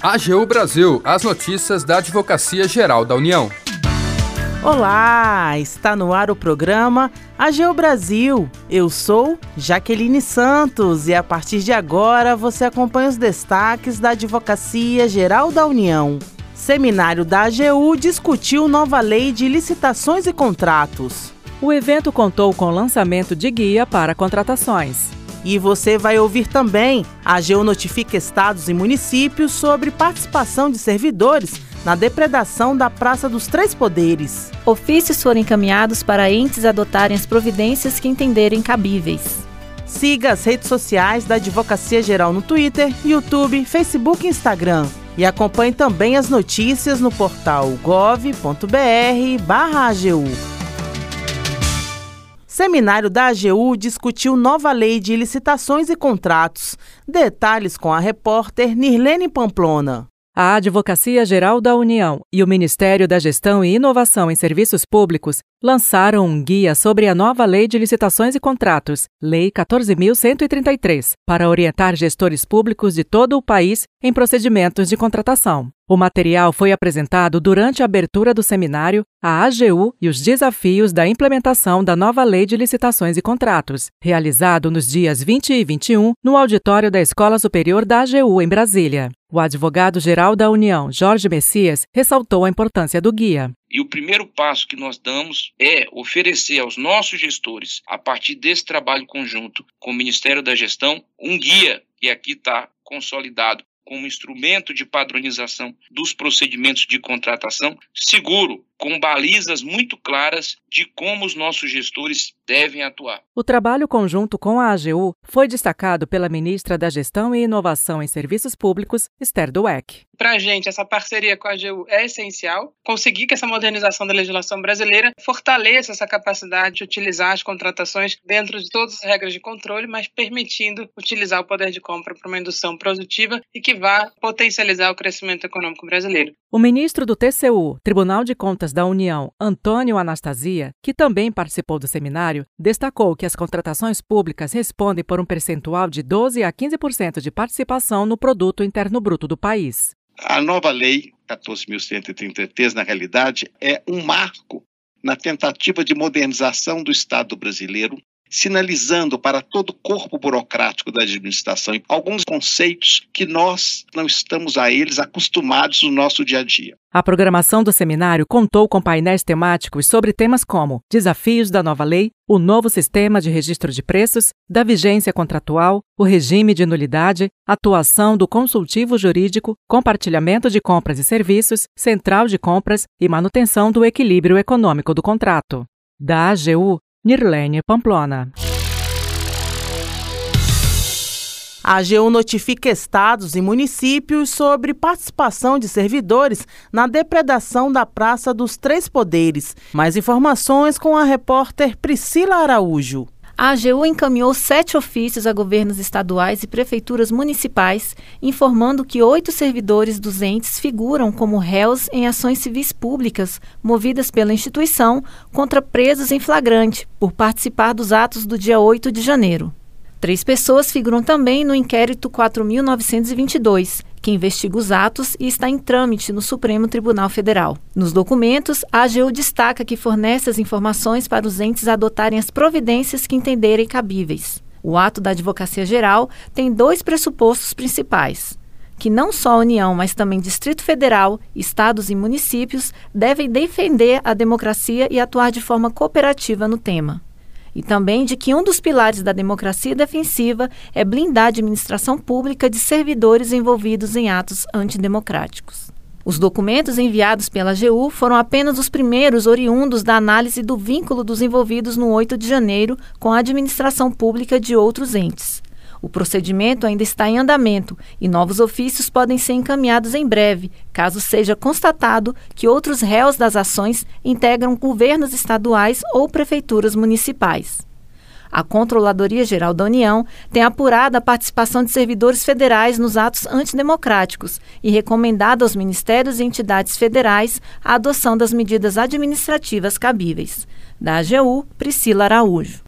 AGU Brasil, as notícias da Advocacia Geral da União. Olá, está no ar o programa AGU Brasil. Eu sou Jaqueline Santos e a partir de agora você acompanha os destaques da Advocacia Geral da União. Seminário da AGU discutiu nova lei de licitações e contratos. O evento contou com o lançamento de guia para contratações. E você vai ouvir também. A AGU notifica estados e municípios sobre participação de servidores na depredação da Praça dos Três Poderes. Ofícios foram encaminhados para entes adotarem as providências que entenderem cabíveis. Siga as redes sociais da Advocacia Geral no Twitter, YouTube, Facebook e Instagram. E acompanhe também as notícias no portal gov.br/agu. Seminário da AGU discutiu nova lei de licitações e contratos. Detalhes com a repórter Nirlene Pamplona. A Advocacia Geral da União e o Ministério da Gestão e Inovação em Serviços Públicos lançaram um guia sobre a nova Lei de Licitações e Contratos, Lei 14.133, para orientar gestores públicos de todo o país em procedimentos de contratação. O material foi apresentado durante a abertura do seminário A AGU e os desafios da implementação da nova Lei de Licitações e Contratos, realizado nos dias 20 e 21 no auditório da Escola Superior da AGU em Brasília. O advogado-geral da União, Jorge Messias, ressaltou a importância do guia. E o primeiro passo que nós damos é oferecer aos nossos gestores, a partir desse trabalho conjunto com o Ministério da Gestão, um guia que aqui está consolidado como instrumento de padronização dos procedimentos de contratação, seguro, com balizas muito claras de como os nossos gestores devem atuar. O trabalho conjunto com a AGU foi destacado pela ministra da Gestão e Inovação em Serviços Públicos, Esther Dueck. Para a gente, essa parceria com a AGU é essencial. Conseguir que essa modernização da legislação brasileira fortaleça essa capacidade de utilizar as contratações dentro de todas as regras de controle, mas permitindo utilizar o poder de compra para uma indução produtiva e que vá potencializar o crescimento econômico brasileiro. O ministro do TCU, Tribunal de Contas da União, Antônio Anastasia, que também participou do seminário, destacou que as contratações públicas respondem por um percentual de 12 a 15% de participação no produto interno bruto do país. A nova lei 14.133, na realidade, é um marco na tentativa de modernização do Estado brasileiro sinalizando para todo o corpo burocrático da administração alguns conceitos que nós não estamos a eles acostumados no nosso dia a dia. A programação do seminário contou com painéis temáticos sobre temas como desafios da nova lei, o novo sistema de registro de preços, da vigência contratual, o regime de nulidade, atuação do consultivo jurídico, compartilhamento de compras e serviços, central de compras e manutenção do equilíbrio econômico do contrato. Da AGU, Nirlene Pamplona. A AGU notifica estados e municípios sobre participação de servidores na depredação da Praça dos Três Poderes. Mais informações com a repórter Priscila Araújo a AGU encaminhou sete ofícios a governos estaduais e prefeituras municipais, informando que oito servidores dos entes figuram como réus em ações civis públicas movidas pela instituição contra presos em flagrante por participar dos atos do dia 8 de janeiro. Três pessoas figuram também no inquérito 4.922, que investiga os atos e está em trâmite no Supremo Tribunal Federal. Nos documentos, a AGU destaca que fornece as informações para os entes adotarem as providências que entenderem cabíveis. O ato da Advocacia Geral tem dois pressupostos principais. Que não só a União, mas também Distrito Federal, estados e municípios devem defender a democracia e atuar de forma cooperativa no tema e também de que um dos pilares da democracia defensiva é blindar a administração pública de servidores envolvidos em atos antidemocráticos. Os documentos enviados pela AGU foram apenas os primeiros oriundos da análise do vínculo dos envolvidos no 8 de janeiro com a administração pública de outros entes. O procedimento ainda está em andamento e novos ofícios podem ser encaminhados em breve, caso seja constatado que outros réus das ações integram governos estaduais ou prefeituras municipais. A Controladoria Geral da União tem apurado a participação de servidores federais nos atos antidemocráticos e recomendado aos ministérios e entidades federais a adoção das medidas administrativas cabíveis. Da AGU, Priscila Araújo.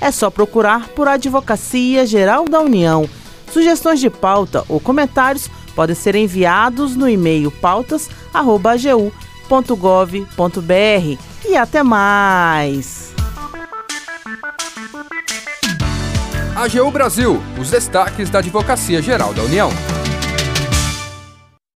É só procurar por Advocacia Geral da União. Sugestões de pauta ou comentários podem ser enviados no e-mail pautas.agu.gov.br. E até mais! AGU Brasil, os destaques da Advocacia Geral da União.